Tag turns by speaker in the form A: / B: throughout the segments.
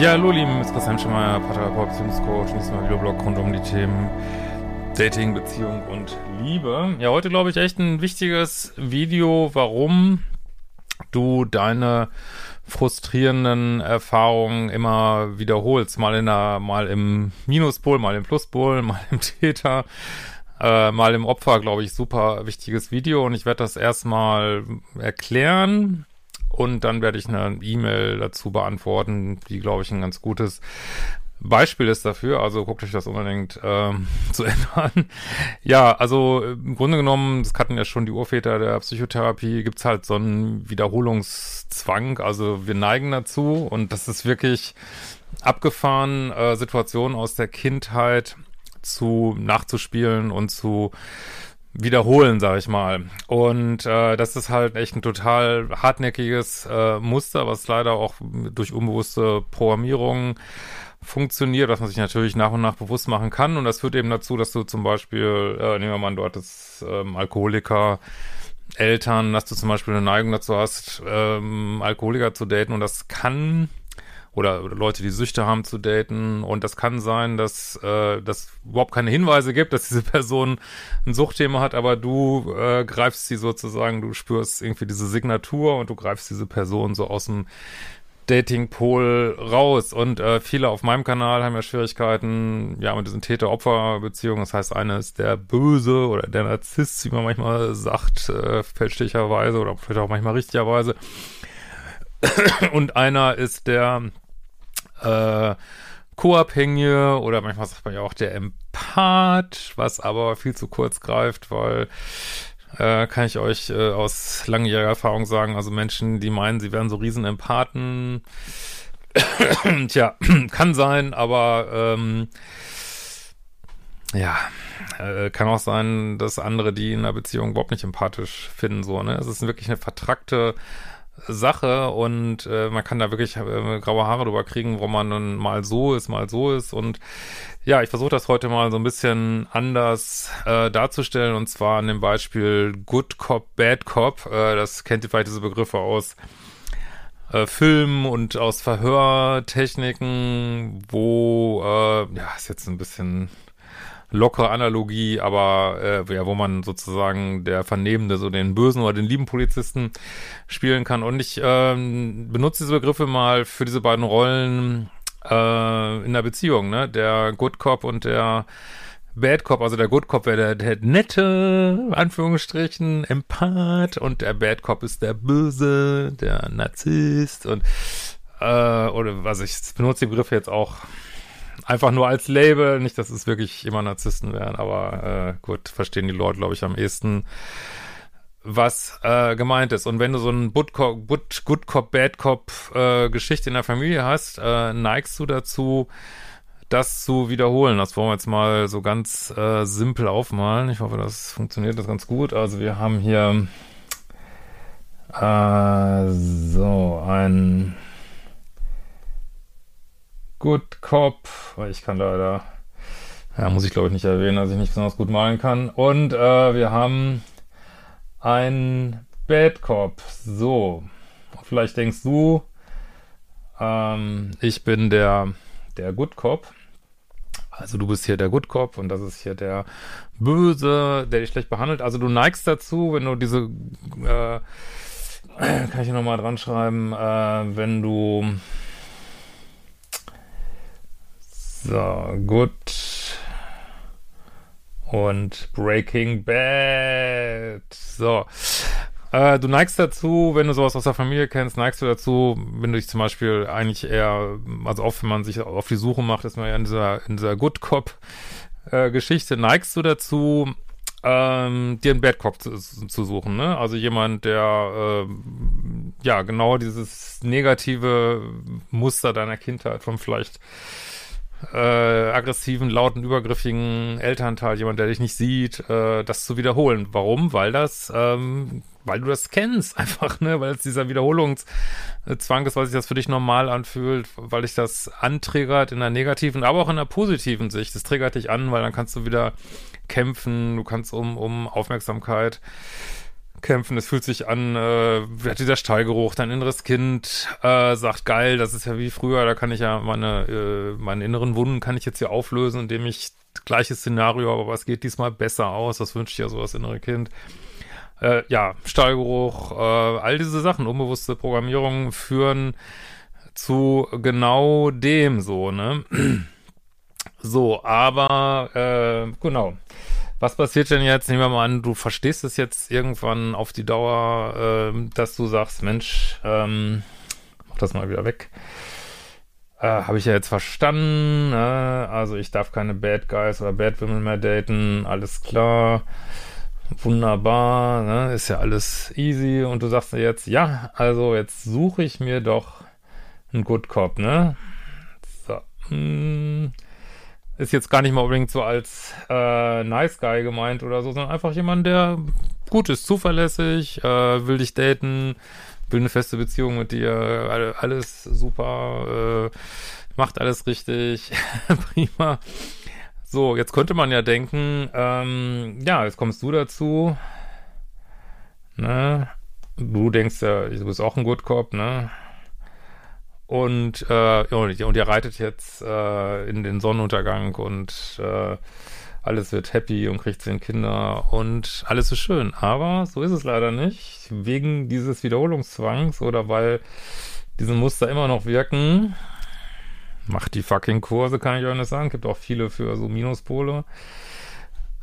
A: Ja, hallo, lieben, ist Christian Schemmer, Paartherapeut, Beziehungscoach, nächstes Mal Videoblog rund um die Themen Dating, Beziehung und Liebe. Ja, heute glaube ich echt ein wichtiges Video, warum du deine frustrierenden Erfahrungen immer wiederholst. Mal in der, mal im Minuspol, mal im Pluspol, mal im Täter, äh, mal im Opfer, glaube ich, super wichtiges Video. Und ich werde das erstmal erklären und dann werde ich eine E-Mail dazu beantworten, die, glaube ich, ein ganz gutes Beispiel ist dafür. Also guckt euch das unbedingt ähm, zu ändern. Ja, also im Grunde genommen, das hatten ja schon die Urväter der Psychotherapie, gibt's halt so einen Wiederholungszwang. Also wir neigen dazu und das ist wirklich abgefahren, äh, Situationen aus der Kindheit zu nachzuspielen und zu wiederholen, sag ich mal. Und äh, das ist halt echt ein total hartnäckiges äh, Muster, was leider auch durch unbewusste Programmierung funktioniert, was man sich natürlich nach und nach bewusst machen kann. Und das führt eben dazu, dass du zum Beispiel, äh, nehmen wir mal du hattest ähm, Alkoholiker, Eltern, dass du zum Beispiel eine Neigung dazu hast, ähm, Alkoholiker zu daten und das kann oder, oder Leute, die Süchte haben, zu daten. Und das kann sein, dass äh, das überhaupt keine Hinweise gibt, dass diese Person ein Suchtthema hat, aber du äh, greifst sie sozusagen, du spürst irgendwie diese Signatur und du greifst diese Person so aus dem Dating-Pool raus. Und äh, viele auf meinem Kanal haben ja Schwierigkeiten, ja, mit diesen Täter-Opfer-Beziehungen. Das heißt, eine ist der Böse oder der Narzisst, wie man manchmal sagt, äh, fälschlicherweise oder vielleicht auch manchmal richtigerweise. Und einer ist der äh, Co-Abhängige oder manchmal sagt man ja auch der Empath, was aber viel zu kurz greift, weil äh, kann ich euch äh, aus langjähriger Erfahrung sagen, also Menschen, die meinen, sie wären so riesen Empathen, tja, kann sein, aber ähm, ja, äh, kann auch sein, dass andere, die in einer Beziehung überhaupt nicht empathisch finden, so, ne? Es ist wirklich eine vertrackte Sache und äh, man kann da wirklich äh, graue Haare drüber kriegen, wo man dann mal so ist, mal so ist und ja, ich versuche das heute mal so ein bisschen anders äh, darzustellen und zwar an dem Beispiel Good Cop, Bad Cop. Äh, das kennt ihr vielleicht diese Begriffe aus äh, Filmen und aus Verhörtechniken, wo, äh, ja, ist jetzt ein bisschen lockere Analogie, aber äh, ja, wo man sozusagen der Vernehmende so den bösen oder den lieben Polizisten spielen kann. Und ich ähm, benutze diese Begriffe mal für diese beiden Rollen äh, in der Beziehung, ne? Der Good Cop und der Bad Cop, also der Good Cop wäre der, der nette, Anführungsstrichen, Empath und der Bad Cop ist der Böse, der Narzisst und äh, oder was ich benutze die Begriffe jetzt auch einfach nur als Label. Nicht, dass es wirklich immer Narzissten wären, aber äh, gut, verstehen die Leute, glaube ich, am ehesten, was äh, gemeint ist. Und wenn du so ein Good Cop, Good Cop Bad Cop äh, Geschichte in der Familie hast, äh, neigst du dazu, das zu wiederholen. Das wollen wir jetzt mal so ganz äh, simpel aufmalen. Ich hoffe, das funktioniert das ganz gut. Also wir haben hier äh, so ein Good Cop. Ich kann leider, ja, muss ich glaube ich nicht erwähnen, dass ich nicht besonders gut malen kann. Und äh, wir haben ein Bad Cop. So, vielleicht denkst du, ähm, ich bin der, der Good Cop. Also du bist hier der Good Cop und das ist hier der Böse, der dich schlecht behandelt. Also du neigst dazu, wenn du diese, äh, kann ich hier nochmal dran schreiben, äh, wenn du so, gut. Und Breaking Bad. So. Äh, du neigst dazu, wenn du sowas aus der Familie kennst, neigst du dazu, wenn du dich zum Beispiel eigentlich eher, also oft, wenn man sich auf die Suche macht, ist man ja in dieser, in dieser Good Cop äh, Geschichte, neigst du dazu, ähm, dir einen Bad Cop zu, zu suchen, ne? Also jemand, der äh, ja genau dieses negative Muster deiner Kindheit von vielleicht äh, aggressiven, lauten, übergriffigen Elternteil, jemand, der dich nicht sieht, äh, das zu wiederholen. Warum? Weil das, ähm, weil du das kennst, einfach, ne? Weil es dieser Wiederholungszwang ist, weil sich das für dich normal anfühlt, weil dich das antriggert in der negativen, aber auch in der positiven Sicht. Das triggert dich an, weil dann kannst du wieder kämpfen, du kannst um, um Aufmerksamkeit kämpfen. Es fühlt sich an, äh, dieser Stallgeruch, dein inneres Kind äh, sagt, geil, das ist ja wie früher, da kann ich ja meine, äh, meine inneren Wunden kann ich jetzt hier auflösen, indem ich gleiches Szenario, aber was geht diesmal besser aus? Das wünscht ja so das innere Kind. Äh, ja, Stallgeruch, äh, all diese Sachen, unbewusste Programmierungen führen zu genau dem so, ne? so, aber äh, genau. Was passiert denn jetzt? Nehmen wir mal an, du verstehst es jetzt irgendwann auf die Dauer, äh, dass du sagst, Mensch, ähm, mach das mal wieder weg. Äh, Habe ich ja jetzt verstanden. Ne? Also ich darf keine Bad Guys oder Bad Women mehr daten. Alles klar. Wunderbar. Ne? Ist ja alles easy. Und du sagst jetzt, ja, also jetzt suche ich mir doch einen Good Cop, ne? So. Hm ist jetzt gar nicht mal unbedingt so als äh, Nice Guy gemeint oder so, sondern einfach jemand, der gut ist, zuverlässig, äh, will dich daten, will eine feste Beziehung mit dir, alles super, äh, macht alles richtig, prima. So, jetzt könnte man ja denken, ähm, ja, jetzt kommst du dazu, ne? Du denkst ja, du bist auch ein Good Cop, ne? Und, äh, und ihr reitet jetzt äh, in den Sonnenuntergang und äh, alles wird happy und kriegt zehn Kinder und alles ist schön. Aber so ist es leider nicht. Wegen dieses Wiederholungszwangs oder weil diese Muster immer noch wirken. Macht die fucking Kurse, kann ich euch nicht sagen. Gibt auch viele für so Minuspole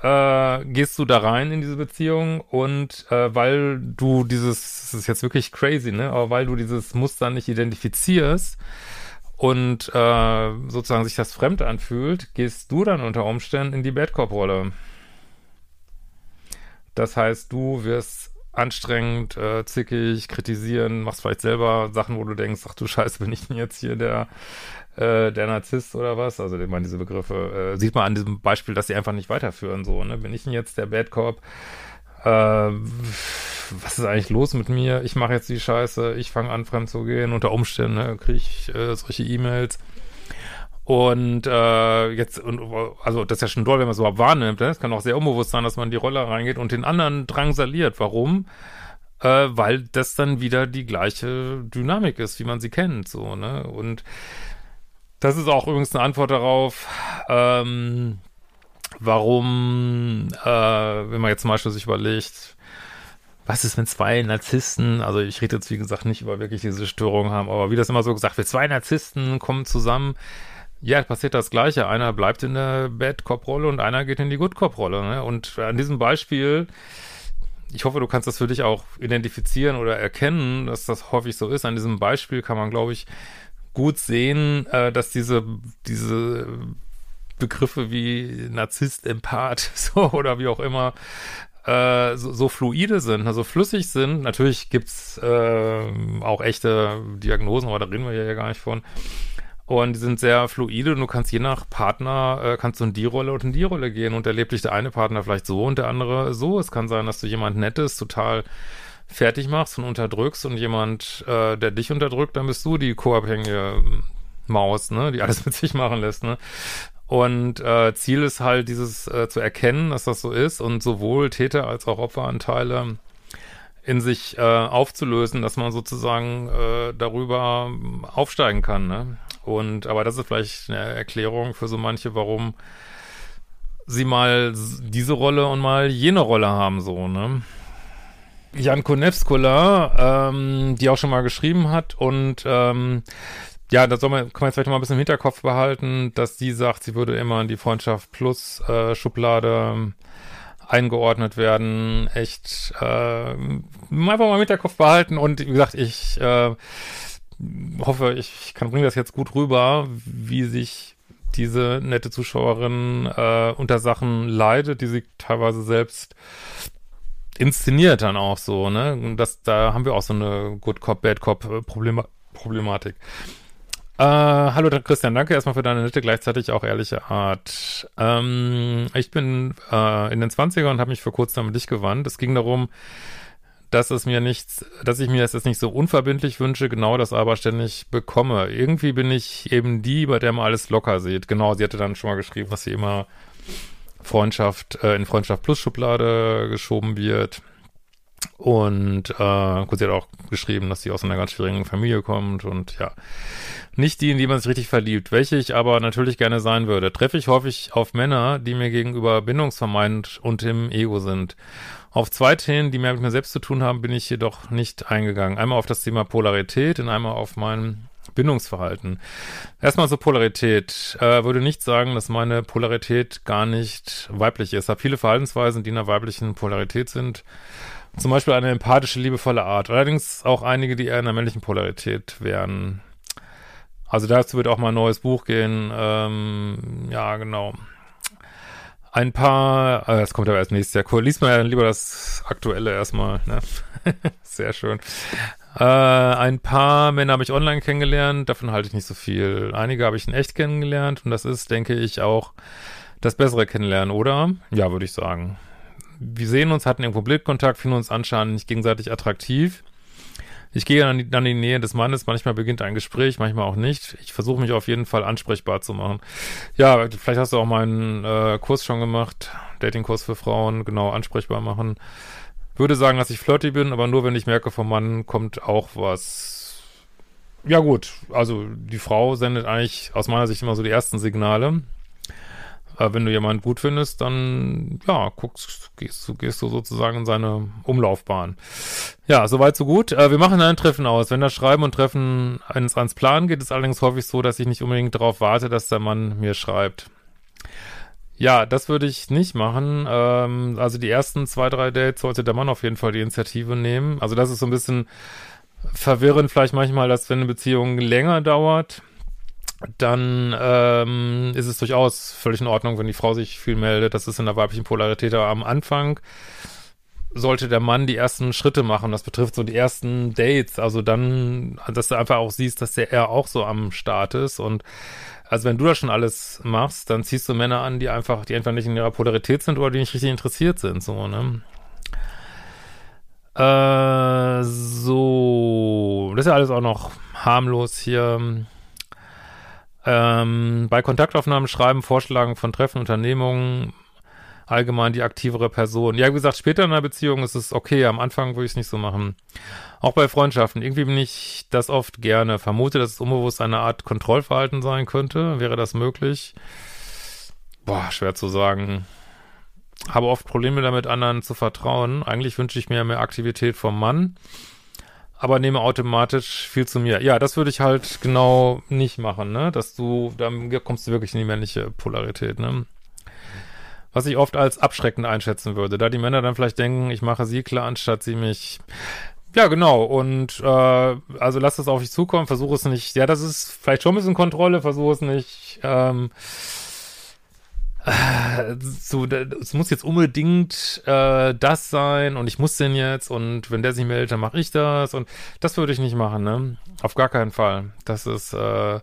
A: äh, gehst du da rein in diese Beziehung und äh, weil du dieses, das ist jetzt wirklich crazy, ne, aber weil du dieses Muster nicht identifizierst und äh, sozusagen sich das fremd anfühlt, gehst du dann unter Umständen in die Bad Cop-Rolle. Das heißt, du wirst anstrengend, äh, zickig, kritisieren, machst vielleicht selber Sachen, wo du denkst, ach du Scheiße, bin ich denn jetzt hier der äh, der Narzisst oder was? Also ich meine, diese Begriffe äh, sieht man an diesem Beispiel, dass sie einfach nicht weiterführen. So, ne? Bin ich denn jetzt der Bad Cop? Äh, was ist eigentlich los mit mir? Ich mache jetzt die Scheiße, ich fange an, fremd zu gehen. Unter Umständen ne, kriege ich äh, solche E-Mails. Und äh, jetzt, und, also das ist ja schon toll, wenn man es überhaupt wahrnimmt. Ne? Es kann auch sehr unbewusst sein, dass man in die Rolle reingeht und den anderen drangsaliert. Warum? Äh, weil das dann wieder die gleiche Dynamik ist, wie man sie kennt. So, ne? Und das ist auch übrigens eine Antwort darauf, ähm, warum, äh, wenn man jetzt zum Beispiel sich überlegt, was ist, wenn zwei Narzissten, also ich rede jetzt wie gesagt nicht über wirklich diese Störungen haben, aber wie das immer so gesagt wird, zwei Narzissten kommen zusammen, ja, passiert das Gleiche. Einer bleibt in der Bad Cop-Rolle und einer geht in die Good Cop-Rolle. Ne? Und an diesem Beispiel, ich hoffe, du kannst das für dich auch identifizieren oder erkennen, dass das häufig so ist. An diesem Beispiel kann man, glaube ich, gut sehen, äh, dass diese, diese Begriffe wie Narzisst, Empath, so oder wie auch immer, äh, so, so fluide sind, also flüssig sind. Natürlich gibt's äh, auch echte Diagnosen, aber da reden wir ja gar nicht von. Und die sind sehr fluide und du kannst je nach Partner, äh, kannst du in die Rolle und in die Rolle gehen und erlebt dich der eine Partner vielleicht so und der andere so. Es kann sein, dass du jemand Nettes, total fertig machst und unterdrückst und jemand, äh, der dich unterdrückt, dann bist du die co-abhängige Maus, ne, die alles mit sich machen lässt, ne. Und äh, Ziel ist halt, dieses äh, zu erkennen, dass das so ist und sowohl Täter als auch Opferanteile in sich äh, aufzulösen, dass man sozusagen äh, darüber aufsteigen kann. Ne? Und aber das ist vielleicht eine Erklärung für so manche, warum sie mal diese Rolle und mal jene Rolle haben, so, ne? Jan Konevskola, ähm, die auch schon mal geschrieben hat und ähm, ja, da soll man, kann man jetzt vielleicht mal ein bisschen im Hinterkopf behalten, dass sie sagt, sie würde immer in die Freundschaft plus äh, Schublade eingeordnet werden, echt äh, einfach mal mit der Kopf behalten und wie gesagt, ich äh, hoffe, ich kann bringen das jetzt gut rüber, wie sich diese nette Zuschauerin äh, unter Sachen leidet, die sie teilweise selbst inszeniert dann auch so, ne? Das, da haben wir auch so eine Good Cop, Bad Cop äh, Problema Problematik. Äh, hallo Christian, danke erstmal für deine nette, gleichzeitig auch ehrliche Art. Ähm, ich bin äh, in den 20ern und habe mich vor kurzem mit dich gewandt. Es ging darum, dass es mir nichts, dass ich mir das jetzt nicht so unverbindlich wünsche, genau das aber ständig bekomme. Irgendwie bin ich eben die, bei der man alles locker sieht. Genau, sie hatte dann schon mal geschrieben, dass sie immer Freundschaft, äh, in Freundschaft Plus Schublade geschoben wird. Und äh, gut, sie hat auch geschrieben, dass sie aus einer ganz schwierigen Familie kommt und ja, nicht die, in die man sich richtig verliebt, welche ich aber natürlich gerne sein würde. Treffe ich häufig auf Männer, die mir gegenüber bindungsvermeidend und im Ego sind. Auf zwei Themen, die mehr mit mir selbst zu tun haben, bin ich jedoch nicht eingegangen. Einmal auf das Thema Polarität und einmal auf mein Bindungsverhalten. Erstmal zur Polarität. Äh, würde nicht sagen, dass meine Polarität gar nicht weiblich ist. Ich habe viele Verhaltensweisen, die in einer weiblichen Polarität sind. Zum Beispiel eine empathische, liebevolle Art. Allerdings auch einige, die eher in einer männlichen Polarität wären. Also dazu wird auch mal ein neues Buch gehen. Ähm, ja, genau. Ein paar, äh, das kommt aber erst nächstes Jahr. Cool. Lies mal lieber das Aktuelle erstmal. Ne? Sehr schön. Äh, ein paar Männer habe ich online kennengelernt, davon halte ich nicht so viel. Einige habe ich in echt kennengelernt und das ist, denke ich, auch das bessere Kennenlernen, oder? Ja, würde ich sagen. Wir sehen uns, hatten irgendwo Blickkontakt, finden uns anscheinend nicht gegenseitig attraktiv. Ich gehe dann in die Nähe des Mannes, manchmal beginnt ein Gespräch, manchmal auch nicht. Ich versuche mich auf jeden Fall ansprechbar zu machen. Ja, vielleicht hast du auch meinen äh, Kurs schon gemacht, Datingkurs für Frauen, genau, ansprechbar machen. Würde sagen, dass ich flirty bin, aber nur wenn ich merke, vom Mann kommt auch was. Ja gut, also die Frau sendet eigentlich aus meiner Sicht immer so die ersten Signale. Aber wenn du jemanden gut findest, dann, ja, guckst, gehst du, gehst du sozusagen in seine Umlaufbahn. Ja, soweit so gut. Äh, wir machen ein Treffen aus. Wenn das Schreiben und Treffen eines ans Plan geht, ist allerdings häufig so, dass ich nicht unbedingt darauf warte, dass der Mann mir schreibt. Ja, das würde ich nicht machen. Ähm, also die ersten zwei, drei Dates sollte der Mann auf jeden Fall die Initiative nehmen. Also das ist so ein bisschen verwirrend vielleicht manchmal, dass wenn eine Beziehung länger dauert, dann ähm, ist es durchaus völlig in Ordnung, wenn die Frau sich viel meldet. Das ist in der weiblichen Polarität aber am Anfang sollte der Mann die ersten Schritte machen. Das betrifft so die ersten Dates. Also dann, dass du einfach auch siehst, dass der er auch so am Start ist. Und also wenn du das schon alles machst, dann ziehst du Männer an, die einfach, die einfach nicht in ihrer Polarität sind oder die nicht richtig interessiert sind. So, ne? Äh, so, das ist ja alles auch noch harmlos hier. Ähm, bei Kontaktaufnahmen schreiben, Vorschlagen von Treffen, Unternehmungen, allgemein die aktivere Person. Ja, wie gesagt, später in einer Beziehung ist es okay, am Anfang würde ich es nicht so machen. Auch bei Freundschaften. Irgendwie bin ich das oft gerne. Vermute, dass es unbewusst eine Art Kontrollverhalten sein könnte. Wäre das möglich? Boah, schwer zu sagen. Habe oft Probleme damit, anderen zu vertrauen. Eigentlich wünsche ich mir mehr Aktivität vom Mann aber nehme automatisch viel zu mir. Ja, das würde ich halt genau nicht machen, ne? Dass du, dann kommst du wirklich in die männliche Polarität, ne? Was ich oft als abschreckend einschätzen würde, da die Männer dann vielleicht denken, ich mache sie klar, anstatt sie mich. Ja, genau. Und äh, also lass es auf dich zukommen, versuche es nicht. Ja, das ist vielleicht schon ein bisschen Kontrolle, versuche es nicht. Ähm, so, es muss jetzt unbedingt äh, das sein und ich muss den jetzt und wenn der sich meldet, dann mache ich das und das würde ich nicht machen, ne? Auf gar keinen Fall. Das ist äh,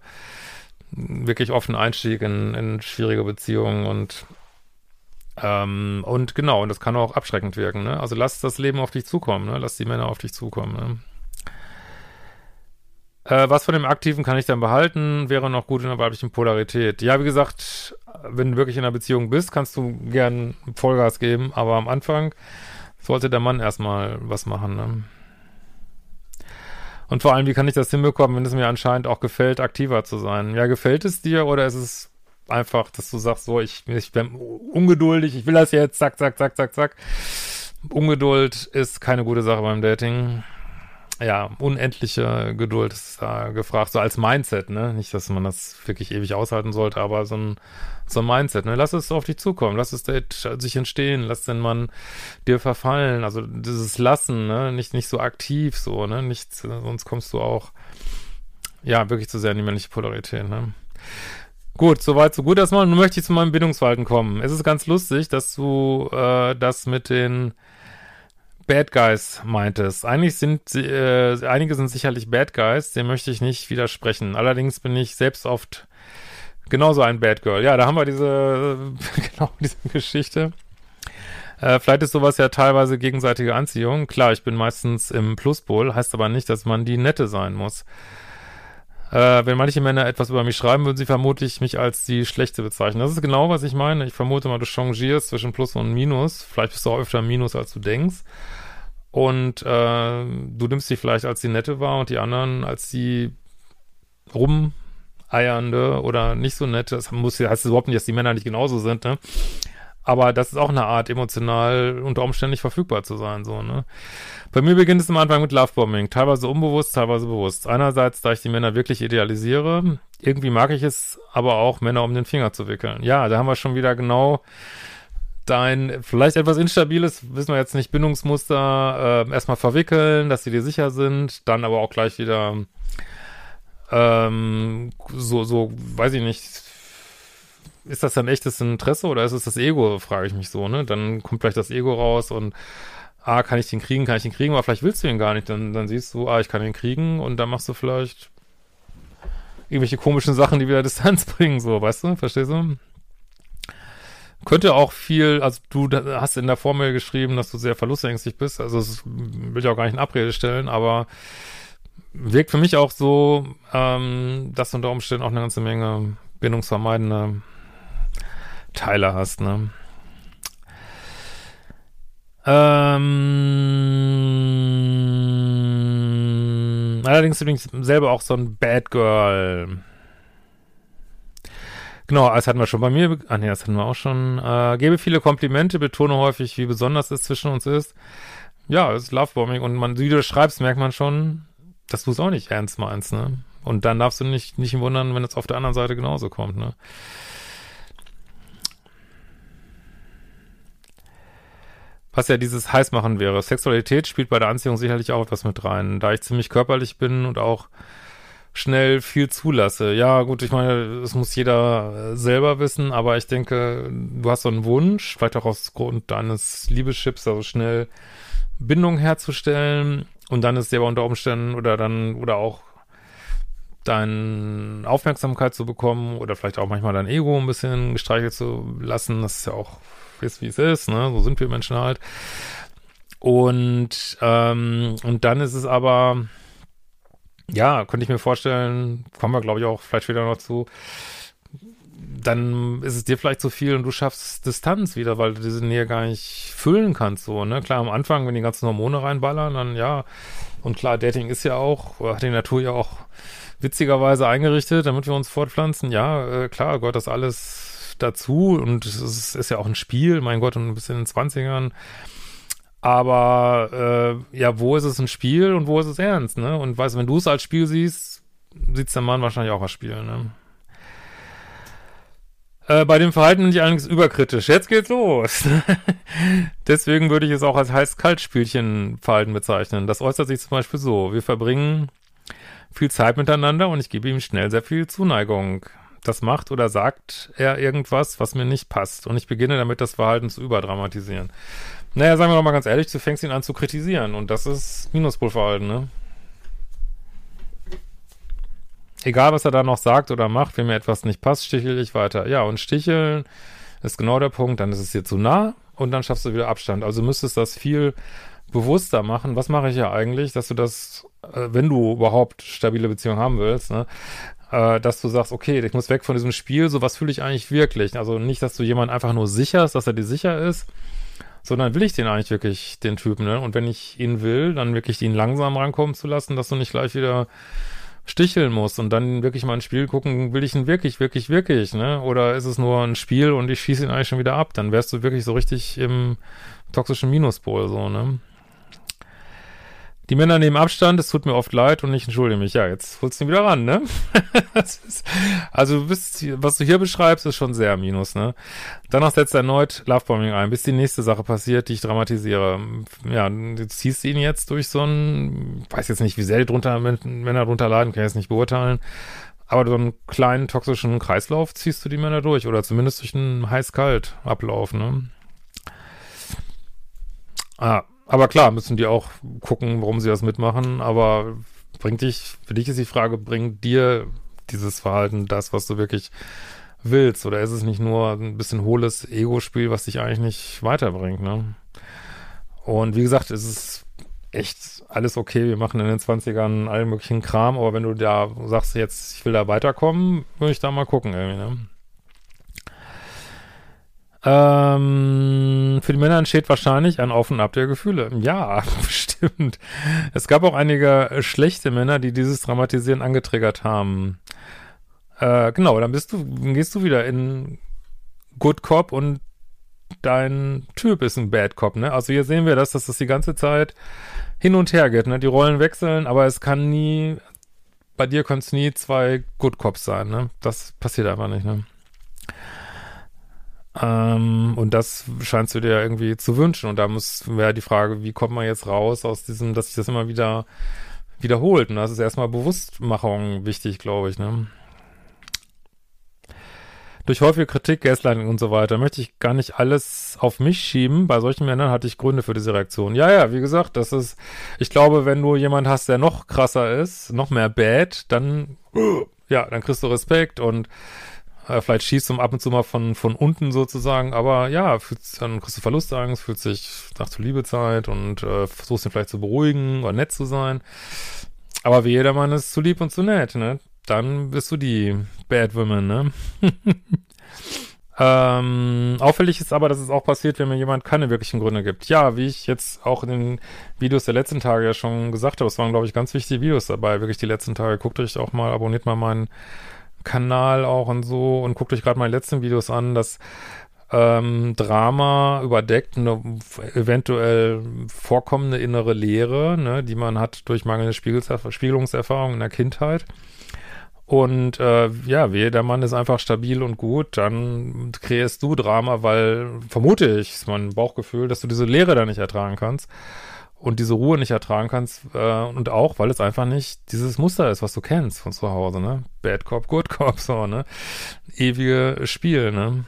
A: wirklich oft ein Einstieg in, in schwierige Beziehungen und ähm, und genau, und das kann auch abschreckend wirken, ne? Also lass das Leben auf dich zukommen, ne? Lass die Männer auf dich zukommen, ne? Äh, was von dem Aktiven kann ich dann behalten? Wäre noch gut in der weiblichen Polarität. Ja, wie gesagt, wenn du wirklich in einer Beziehung bist, kannst du gern Vollgas geben, aber am Anfang sollte der Mann erstmal was machen. Ne? Und vor allem, wie kann ich das hinbekommen, wenn es mir anscheinend auch gefällt, aktiver zu sein? Ja, gefällt es dir oder ist es einfach, dass du sagst, so, ich, ich bin ungeduldig, ich will das jetzt, zack, zack, zack, zack, zack. Ungeduld ist keine gute Sache beim Dating. Ja, unendliche Geduld ist da gefragt, so als Mindset, ne? Nicht, dass man das wirklich ewig aushalten sollte, aber so ein, so ein Mindset, ne? Lass es auf dich zukommen, lass es sich entstehen, lass den Mann dir verfallen, also dieses Lassen, ne? Nicht, nicht so aktiv, so, ne? Nicht, sonst kommst du auch, ja, wirklich zu sehr in die männliche Polarität, ne? Gut, soweit, so gut erstmal. Nun möchte ich zu meinem Bindungsverhalten kommen. Es ist ganz lustig, dass du äh, das mit den Bad Guys meintest. Eigentlich sind, äh, einige sind sicherlich Bad Guys, dem möchte ich nicht widersprechen. Allerdings bin ich selbst oft genauso ein Bad Girl. Ja, da haben wir diese, genau diese Geschichte. Äh, vielleicht ist sowas ja teilweise gegenseitige Anziehung. Klar, ich bin meistens im Pluspol, heißt aber nicht, dass man die Nette sein muss. Äh, wenn manche Männer etwas über mich schreiben, würden sie vermutlich mich als die Schlechte bezeichnen. Das ist genau, was ich meine. Ich vermute mal, du changierst zwischen Plus und Minus. Vielleicht bist du auch öfter Minus, als du denkst. Und äh, du nimmst dich vielleicht als die Nette wahr und die anderen als die rumeiernde oder nicht so nette. Das muss, heißt überhaupt nicht, dass die Männer nicht genauso sind, ne? Aber das ist auch eine Art, emotional unter Umständen nicht verfügbar zu sein, so, ne? Bei mir beginnt es am Anfang mit Lovebombing. Teilweise unbewusst, teilweise bewusst. Einerseits, da ich die Männer wirklich idealisiere. Irgendwie mag ich es aber auch, Männer um den Finger zu wickeln. Ja, da haben wir schon wieder genau dein vielleicht etwas instabiles, wissen wir jetzt nicht, Bindungsmuster äh, erstmal verwickeln, dass sie dir sicher sind, dann aber auch gleich wieder ähm, so, so, weiß ich nicht, ist das dann echtes Interesse oder ist es das Ego, frage ich mich so, ne? Dann kommt vielleicht das Ego raus und ah, kann ich den kriegen, kann ich den kriegen, aber vielleicht willst du ihn gar nicht, dann, dann siehst du, ah, ich kann ihn kriegen und dann machst du vielleicht irgendwelche komischen Sachen, die wieder Distanz bringen, so, weißt du, verstehst du? Könnte auch viel, also du hast in der Formel geschrieben, dass du sehr verlustängstlich bist, also das will ich auch gar nicht in Abrede stellen, aber wirkt für mich auch so, ähm, dass unter Umständen auch eine ganze Menge bindungsvermeidende Teile hast, ne? Ähm, allerdings übrigens selber auch so ein Bad Girl. Genau, das hatten wir schon bei mir. Ah nee, das hatten wir auch schon. Äh, gebe viele Komplimente, betone häufig, wie besonders es zwischen uns ist. Ja, es ist Lovebombing und man, wie du das schreibst, merkt man schon, dass du es auch nicht ernst meinst, ne? Und dann darfst du nicht, nicht wundern, wenn es auf der anderen Seite genauso kommt, ne? Was ja dieses Heißmachen wäre. Sexualität spielt bei der Anziehung sicherlich auch etwas mit rein. Da ich ziemlich körperlich bin und auch schnell viel zulasse. Ja, gut, ich meine, das muss jeder selber wissen, aber ich denke, du hast so einen Wunsch, vielleicht auch aus Grund deines Liebeschips, also schnell Bindung herzustellen und dann ist dir aber unter Umständen oder dann, oder auch deine Aufmerksamkeit zu bekommen oder vielleicht auch manchmal dein Ego ein bisschen gestreichelt zu lassen. Das ist ja auch, ist wie es ist, ne? So sind wir Menschen halt. Und, ähm, und dann ist es aber, ja, könnte ich mir vorstellen, kommen wir, glaube ich, auch vielleicht wieder noch zu, dann ist es dir vielleicht zu viel und du schaffst Distanz wieder, weil du diese Nähe gar nicht füllen kannst, so, ne? Klar, am Anfang, wenn die ganzen Hormone reinballern, dann ja. Und klar, Dating ist ja auch, hat die Natur ja auch witzigerweise eingerichtet, damit wir uns fortpflanzen. Ja, äh, klar, gehört das alles dazu und es ist, ist ja auch ein Spiel, mein Gott, und ein bisschen in den 20ern aber äh, ja, wo ist es ein Spiel und wo ist es ernst, ne? Und weißt du, wenn du es als Spiel siehst, sieht der Mann wahrscheinlich auch als Spiel, ne? Äh, bei dem Verhalten bin ich allerdings überkritisch. Jetzt geht's los. Deswegen würde ich es auch als heiß-kalt-Spielchen-Verhalten bezeichnen. Das äußert sich zum Beispiel so. Wir verbringen viel Zeit miteinander und ich gebe ihm schnell sehr viel Zuneigung. Das macht oder sagt er irgendwas, was mir nicht passt. Und ich beginne damit, das Verhalten zu überdramatisieren. Naja, sagen wir doch mal ganz ehrlich, du fängst ihn an zu kritisieren und das ist Minuspolverhalten, ne? Egal, was er da noch sagt oder macht, wenn mir etwas nicht passt, stichel ich weiter. Ja, und sticheln ist genau der Punkt, dann ist es dir zu nah und dann schaffst du wieder Abstand. Also müsstest das viel bewusster machen. Was mache ich ja eigentlich, dass du das, äh, wenn du überhaupt stabile Beziehungen haben willst, ne, äh, dass du sagst, okay, ich muss weg von diesem Spiel, so was fühle ich eigentlich wirklich. Also nicht, dass du jemanden einfach nur sicherst, dass er dir sicher ist, sondern will ich den eigentlich wirklich, den Typen, ne? Und wenn ich ihn will, dann wirklich ihn langsam rankommen zu lassen, dass du nicht gleich wieder sticheln musst und dann wirklich mal ein Spiel gucken, will ich ihn wirklich, wirklich, wirklich, ne? Oder ist es nur ein Spiel und ich schieße ihn eigentlich schon wieder ab? Dann wärst du wirklich so richtig im toxischen Minuspol, so, ne? Die Männer nehmen Abstand, es tut mir oft leid und ich entschuldige mich. Ja, jetzt holst du ihn wieder ran, ne? ist, also du bist, was du hier beschreibst, ist schon sehr minus, ne? Danach setzt er erneut Lovebombing ein, bis die nächste Sache passiert, die ich dramatisiere. Ja, du ziehst ihn jetzt durch so einen, weiß jetzt nicht, wie sehr die drunter, Männer drunter leiden, kann ich jetzt nicht beurteilen. Aber so einen kleinen toxischen Kreislauf ziehst du die Männer durch oder zumindest durch einen heiß-kalt-Ablauf, ne? Ah, aber klar, müssen die auch gucken, warum sie das mitmachen. Aber bringt dich, für dich ist die Frage, bringt dir dieses Verhalten das, was du wirklich willst? Oder ist es nicht nur ein bisschen hohles Ego-Spiel, was dich eigentlich nicht weiterbringt, ne? Und wie gesagt, es ist echt alles okay. Wir machen in den 20ern allen möglichen Kram. Aber wenn du da sagst, jetzt, ich will da weiterkommen, würde ich da mal gucken irgendwie, ne? Ähm, für die Männer entsteht wahrscheinlich ein Auf und Ab der Gefühle. Ja, bestimmt. Es gab auch einige schlechte Männer, die dieses Dramatisieren angetriggert haben. Äh, genau, dann bist du, gehst du wieder in Good Cop und dein Typ ist ein Bad Cop, ne? Also hier sehen wir das, dass das die ganze Zeit hin und her geht, ne? Die Rollen wechseln, aber es kann nie, bei dir können es nie zwei Good Cops sein, ne? Das passiert einfach nicht, ne? Ähm, und das scheinst du dir irgendwie zu wünschen. Und da muss, wäre die Frage, wie kommt man jetzt raus aus diesem, dass sich das immer wieder wiederholt. Und das ist erstmal Bewusstmachung wichtig, glaube ich, ne? Durch häufige Kritik, Gaslighting und so weiter möchte ich gar nicht alles auf mich schieben. Bei solchen Männern hatte ich Gründe für diese Reaktion. Ja, ja, wie gesagt, das ist, ich glaube, wenn du jemand hast, der noch krasser ist, noch mehr bad, dann, ja, dann kriegst du Respekt und vielleicht schießt du ab und zu mal von, von unten sozusagen, aber ja, dann kriegst du Verlustangst, fühlt sich nach zur Liebezeit und äh, versuchst ihn vielleicht zu beruhigen oder nett zu sein. Aber wie jedermann ist zu lieb und zu nett, ne? Dann bist du die Bad Woman, ne? ähm, auffällig ist aber, dass es auch passiert, wenn mir jemand keine wirklichen Gründe gibt. Ja, wie ich jetzt auch in den Videos der letzten Tage ja schon gesagt habe, es waren, glaube ich, ganz wichtige Videos dabei, wirklich die letzten Tage. Guckt euch auch mal, abonniert mal meinen Kanal auch und so und guckt euch gerade meine letzten Videos an, das ähm, Drama überdeckt eine eventuell vorkommende innere Leere, ne, die man hat durch mangelnde Spiegelungserfahrung in der Kindheit. Und äh, ja, wehe, der Mann ist einfach stabil und gut, dann kreierst du Drama, weil, vermute ich, ist mein Bauchgefühl, dass du diese Leere da nicht ertragen kannst und diese Ruhe nicht ertragen kannst äh, und auch, weil es einfach nicht dieses Muster ist, was du kennst von zu Hause, ne? Bad Cop, Good Cop, so, ne? Ewige Spiel, ne?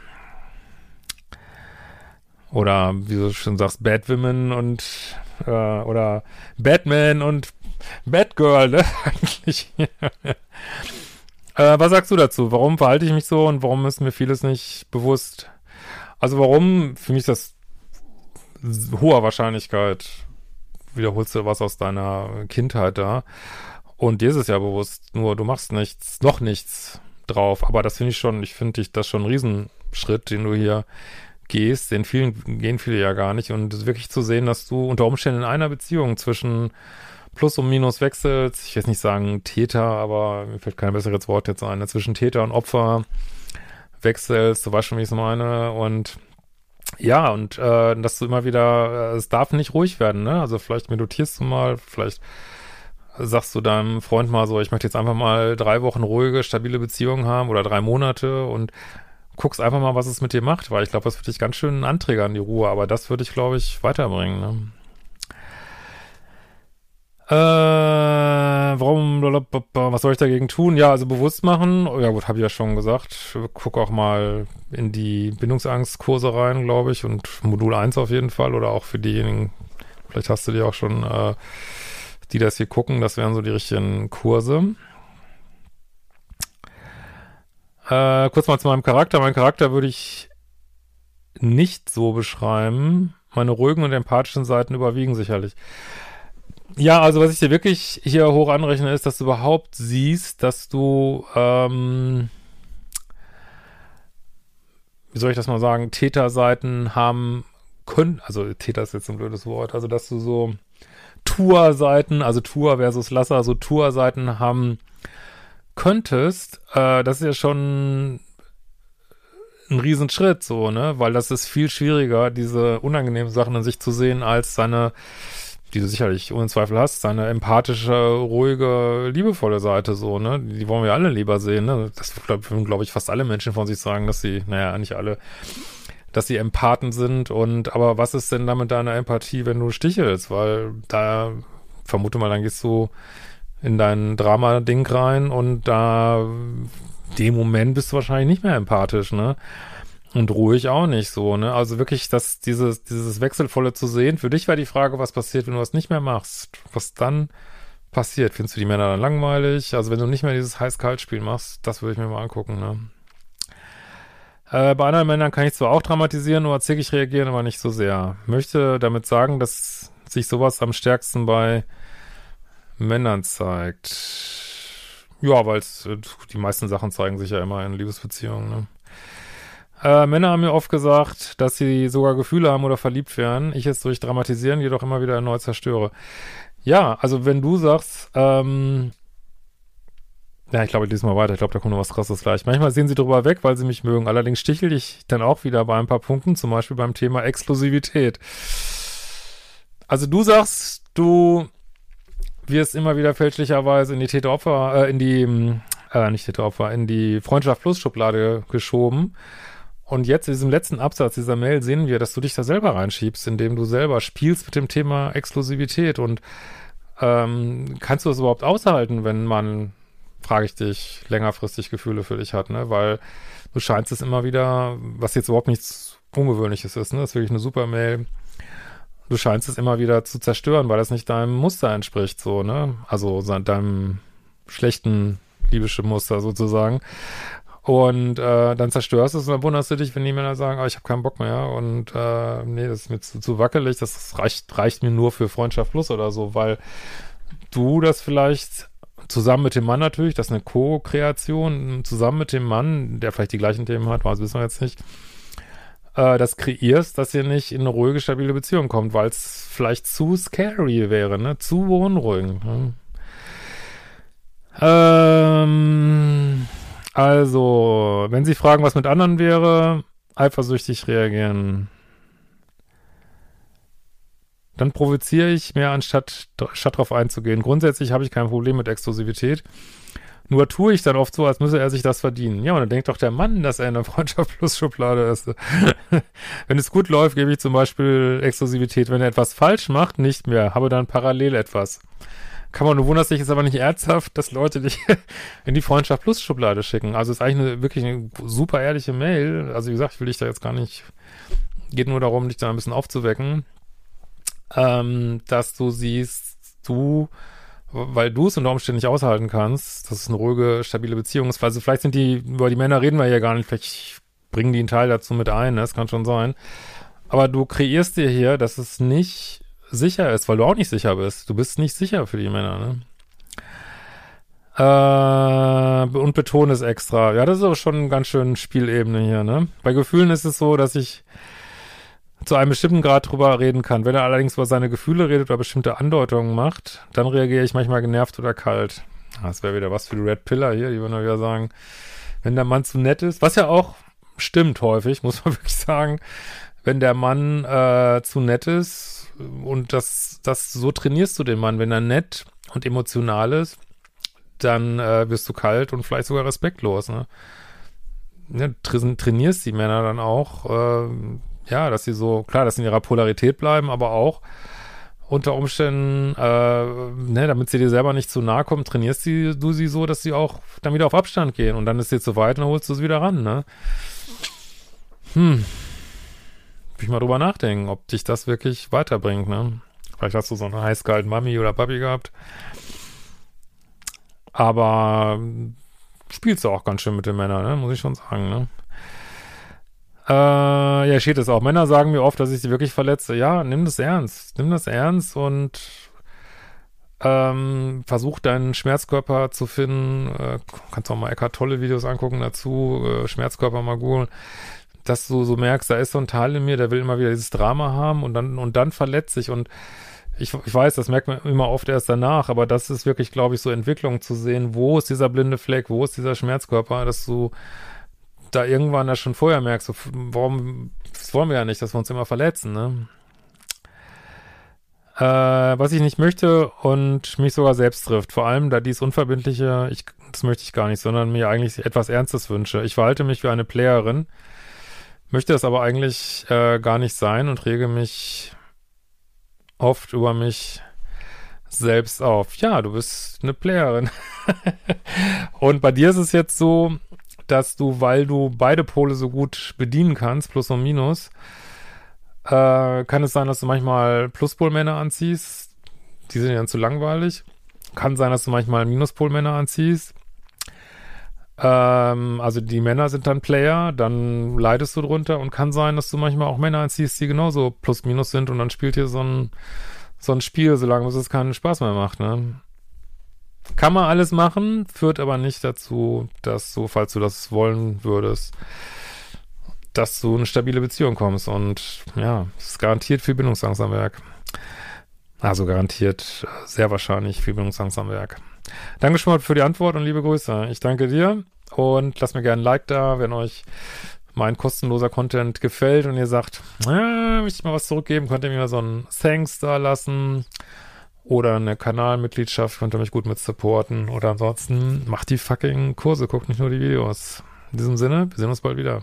A: Oder wie du schon sagst, Bad Women und äh, oder Batman und Batgirl, ne? Eigentlich. äh, was sagst du dazu? Warum verhalte ich mich so und warum ist mir vieles nicht bewusst? Also warum, für mich das hoher Wahrscheinlichkeit wiederholst du was aus deiner Kindheit da. Und dir ist es ja bewusst, nur du machst nichts, noch nichts drauf. Aber das finde ich schon, ich finde dich das schon ein Riesenschritt, den du hier gehst. Den vielen gehen viele ja gar nicht. Und wirklich zu sehen, dass du unter Umständen in einer Beziehung zwischen Plus und Minus wechselst, ich will jetzt nicht sagen Täter, aber mir fällt kein besseres Wort jetzt ein, zwischen Täter und Opfer wechselst, du weißt schon, wie ich es meine, und ja, und äh, dass du immer wieder, äh, es darf nicht ruhig werden, ne? Also vielleicht meditierst du mal, vielleicht sagst du deinem Freund mal so, ich möchte jetzt einfach mal drei Wochen ruhige, stabile Beziehungen haben oder drei Monate und guckst einfach mal, was es mit dir macht, weil ich glaube, das würde dich ganz schön anträgern, die Ruhe, aber das würde ich, glaube ich, weiterbringen, ne? Äh, warum, was soll ich dagegen tun? Ja, also bewusst machen. Ja gut, habe ich ja schon gesagt. Guck auch mal in die Bindungsangstkurse rein, glaube ich, und Modul 1 auf jeden Fall oder auch für diejenigen, vielleicht hast du die auch schon, äh, die das hier gucken, das wären so die richtigen Kurse. Äh, kurz mal zu meinem Charakter. Mein Charakter würde ich nicht so beschreiben. Meine ruhigen und empathischen Seiten überwiegen sicherlich. Ja, also was ich dir wirklich hier hoch anrechne, ist, dass du überhaupt siehst, dass du, ähm, wie soll ich das mal sagen, Täterseiten haben können, also Täter ist jetzt ein blödes Wort, also dass du so Tour-Seiten, also Tour versus Lasser, so Tour-Seiten haben könntest, äh, das ist ja schon ein Riesenschritt, so, ne, weil das ist viel schwieriger, diese unangenehmen Sachen in sich zu sehen, als seine die du sicherlich ohne Zweifel hast, seine empathische, ruhige, liebevolle Seite so, ne? Die wollen wir alle lieber sehen, ne? Das würden, glaube ich, fast alle Menschen von sich sagen, dass sie, naja, nicht alle, dass sie Empathen sind und aber was ist denn da mit deiner Empathie, wenn du stichelst? Weil da vermute mal, dann gehst du in dein Drama-Ding rein und da dem Moment bist du wahrscheinlich nicht mehr empathisch, ne? Und ruhig auch nicht so, ne? Also wirklich, das, dieses, dieses Wechselvolle zu sehen. Für dich war die Frage, was passiert, wenn du das nicht mehr machst? Was dann passiert? Findest du die Männer dann langweilig? Also wenn du nicht mehr dieses Heiß-Kalt-Spiel machst, das würde ich mir mal angucken, ne? Äh, bei anderen Männern kann ich zwar auch dramatisieren oder zickig reagieren, aber nicht so sehr. Möchte damit sagen, dass sich sowas am stärksten bei Männern zeigt. Ja, weil äh, die meisten Sachen zeigen sich ja immer in Liebesbeziehungen, ne? Äh, Männer haben mir oft gesagt, dass sie sogar Gefühle haben oder verliebt werden. Ich es durch Dramatisieren jedoch immer wieder erneut zerstöre. Ja, also wenn du sagst, ähm, ja, ich glaube, ich lese mal weiter. Ich glaube, da kommt noch was krasses gleich. Manchmal sehen sie drüber weg, weil sie mich mögen. Allerdings stichel ich dann auch wieder bei ein paar Punkten, zum Beispiel beim Thema Exklusivität. Also du sagst, du wirst immer wieder fälschlicherweise in die Täteropfer, äh, in die, äh, nicht Täteropfer, in die Freundschaft Plus Schublade geschoben und jetzt in diesem letzten Absatz dieser Mail sehen wir, dass du dich da selber reinschiebst, indem du selber spielst mit dem Thema Exklusivität. Und ähm, kannst du das überhaupt aushalten, wenn man, frage ich dich, längerfristig Gefühle für dich hat, ne? Weil du scheinst es immer wieder, was jetzt überhaupt nichts Ungewöhnliches ist, ne? Das ist wirklich eine super Mail. Du scheinst es immer wieder zu zerstören, weil das nicht deinem Muster entspricht, so, ne? Also deinem schlechten liebischen Muster sozusagen. Und äh, dann zerstörst du es und dann wunderst du dich, wenn die Männer sagen, oh, ich habe keinen Bock mehr und äh, nee, das ist mir zu, zu wackelig, das reicht, reicht mir nur für Freundschaft plus oder so, weil du das vielleicht zusammen mit dem Mann natürlich, das ist eine Co-Kreation, zusammen mit dem Mann, der vielleicht die gleichen Themen hat, was wissen wir jetzt nicht, äh, das kreierst, dass ihr nicht in eine ruhige, stabile Beziehung kommt, weil es vielleicht zu scary wäre, ne? Zu beunruhigend. Ne? Ähm also, wenn Sie fragen, was mit anderen wäre, eifersüchtig reagieren. Dann provoziere ich mehr, anstatt statt darauf einzugehen. Grundsätzlich habe ich kein Problem mit Exklusivität. Nur tue ich dann oft so, als müsse er sich das verdienen. Ja, und dann denkt doch der Mann, dass er in der Freundschaft plus Schublade ist. Wenn es gut läuft, gebe ich zum Beispiel Exklusivität. Wenn er etwas falsch macht, nicht mehr. Habe dann parallel etwas. Kann man, du wunderst dich jetzt aber nicht ernsthaft, dass Leute dich in die Freundschaft Plus Schublade schicken. Also ist eigentlich eine, wirklich eine super ehrliche Mail. Also wie gesagt, ich will dich da jetzt gar nicht, geht nur darum, dich da ein bisschen aufzuwecken, ähm, dass du siehst, du, weil du es unter Umständen nicht aushalten kannst, dass es eine ruhige, stabile Beziehung ist. Also vielleicht sind die, über die Männer reden wir ja gar nicht, vielleicht bringen die einen Teil dazu mit ein, ne? das kann schon sein. Aber du kreierst dir hier, dass es nicht sicher ist, weil du auch nicht sicher bist. Du bist nicht sicher für die Männer, ne? Äh, und betone es extra. Ja, das ist aber schon ganz schön Spielebene hier, ne? Bei Gefühlen ist es so, dass ich zu einem bestimmten Grad drüber reden kann. Wenn er allerdings über seine Gefühle redet oder bestimmte Andeutungen macht, dann reagiere ich manchmal genervt oder kalt. Das wäre wieder was für die Red Pillar hier, die würden wieder sagen, wenn der Mann zu nett ist, was ja auch stimmt häufig, muss man wirklich sagen, wenn der Mann äh, zu nett ist, und das, das, so trainierst du den Mann. Wenn er nett und emotional ist, dann äh, wirst du kalt und vielleicht sogar respektlos, ne? Ja, trainierst die Männer dann auch, äh, ja, dass sie so, klar, dass sie in ihrer Polarität bleiben, aber auch unter Umständen, äh, ne, damit sie dir selber nicht zu nahe kommen, trainierst sie, du sie so, dass sie auch dann wieder auf Abstand gehen und dann ist sie zu weit und dann holst du sie wieder ran, ne? Hm ich mal drüber nachdenken, ob dich das wirklich weiterbringt, ne? Vielleicht hast du so eine heißkalten Mami oder Papi gehabt. Aber spielst du auch ganz schön mit den Männern, ne? Muss ich schon sagen, ne? Äh, ja, steht es auch. Männer sagen mir oft, dass ich sie wirklich verletze. Ja, nimm das ernst. Nimm das ernst und ähm, versuch deinen Schmerzkörper zu finden. Äh, kannst auch mal Eckart tolle Videos angucken dazu. Äh, Schmerzkörper mal googeln dass du so merkst, da ist so ein Teil in mir, der will immer wieder dieses Drama haben und dann, und dann verletzt sich und ich, ich weiß, das merkt man immer oft erst danach, aber das ist wirklich, glaube ich, so Entwicklung zu sehen, wo ist dieser blinde Fleck, wo ist dieser Schmerzkörper, dass du da irgendwann das schon vorher merkst, so, warum, das wollen wir ja nicht, dass wir uns immer verletzen, ne? äh, was ich nicht möchte und mich sogar selbst trifft. Vor allem, da dies Unverbindliche, ich, das möchte ich gar nicht, sondern mir eigentlich etwas Ernstes wünsche. Ich verhalte mich wie eine Playerin, möchte es aber eigentlich äh, gar nicht sein und rege mich oft über mich selbst auf. Ja, du bist eine Playerin. und bei dir ist es jetzt so, dass du, weil du beide Pole so gut bedienen kannst, Plus und Minus, äh, kann es sein, dass du manchmal Pluspolmänner anziehst. Die sind dann zu langweilig. Kann sein, dass du manchmal Minuspolmänner anziehst. Ähm, also die Männer sind dann Player, dann leidest du drunter und kann sein, dass du manchmal auch Männer anziehst, die genauso Plus-Minus sind und dann spielt ihr so ein, so ein Spiel, solange es keinen Spaß mehr macht, ne? Kann man alles machen, führt aber nicht dazu, dass du, falls du das wollen würdest, dass du eine stabile Beziehung kommst. Und ja, es ist garantiert viel Bindungsangst am Werk. Also garantiert sehr wahrscheinlich viel Bindungsangst am Werk. Danke schon mal für die Antwort und liebe Grüße. Ich danke dir und lasst mir gerne ein Like da, wenn euch mein kostenloser Content gefällt und ihr sagt, ja, möchte ich mal was zurückgeben, könnt ihr mir mal so ein Thanks da lassen oder eine Kanalmitgliedschaft, könnt ihr mich gut mit supporten oder ansonsten macht die fucking Kurse, guckt nicht nur die Videos. In diesem Sinne, wir sehen uns bald wieder.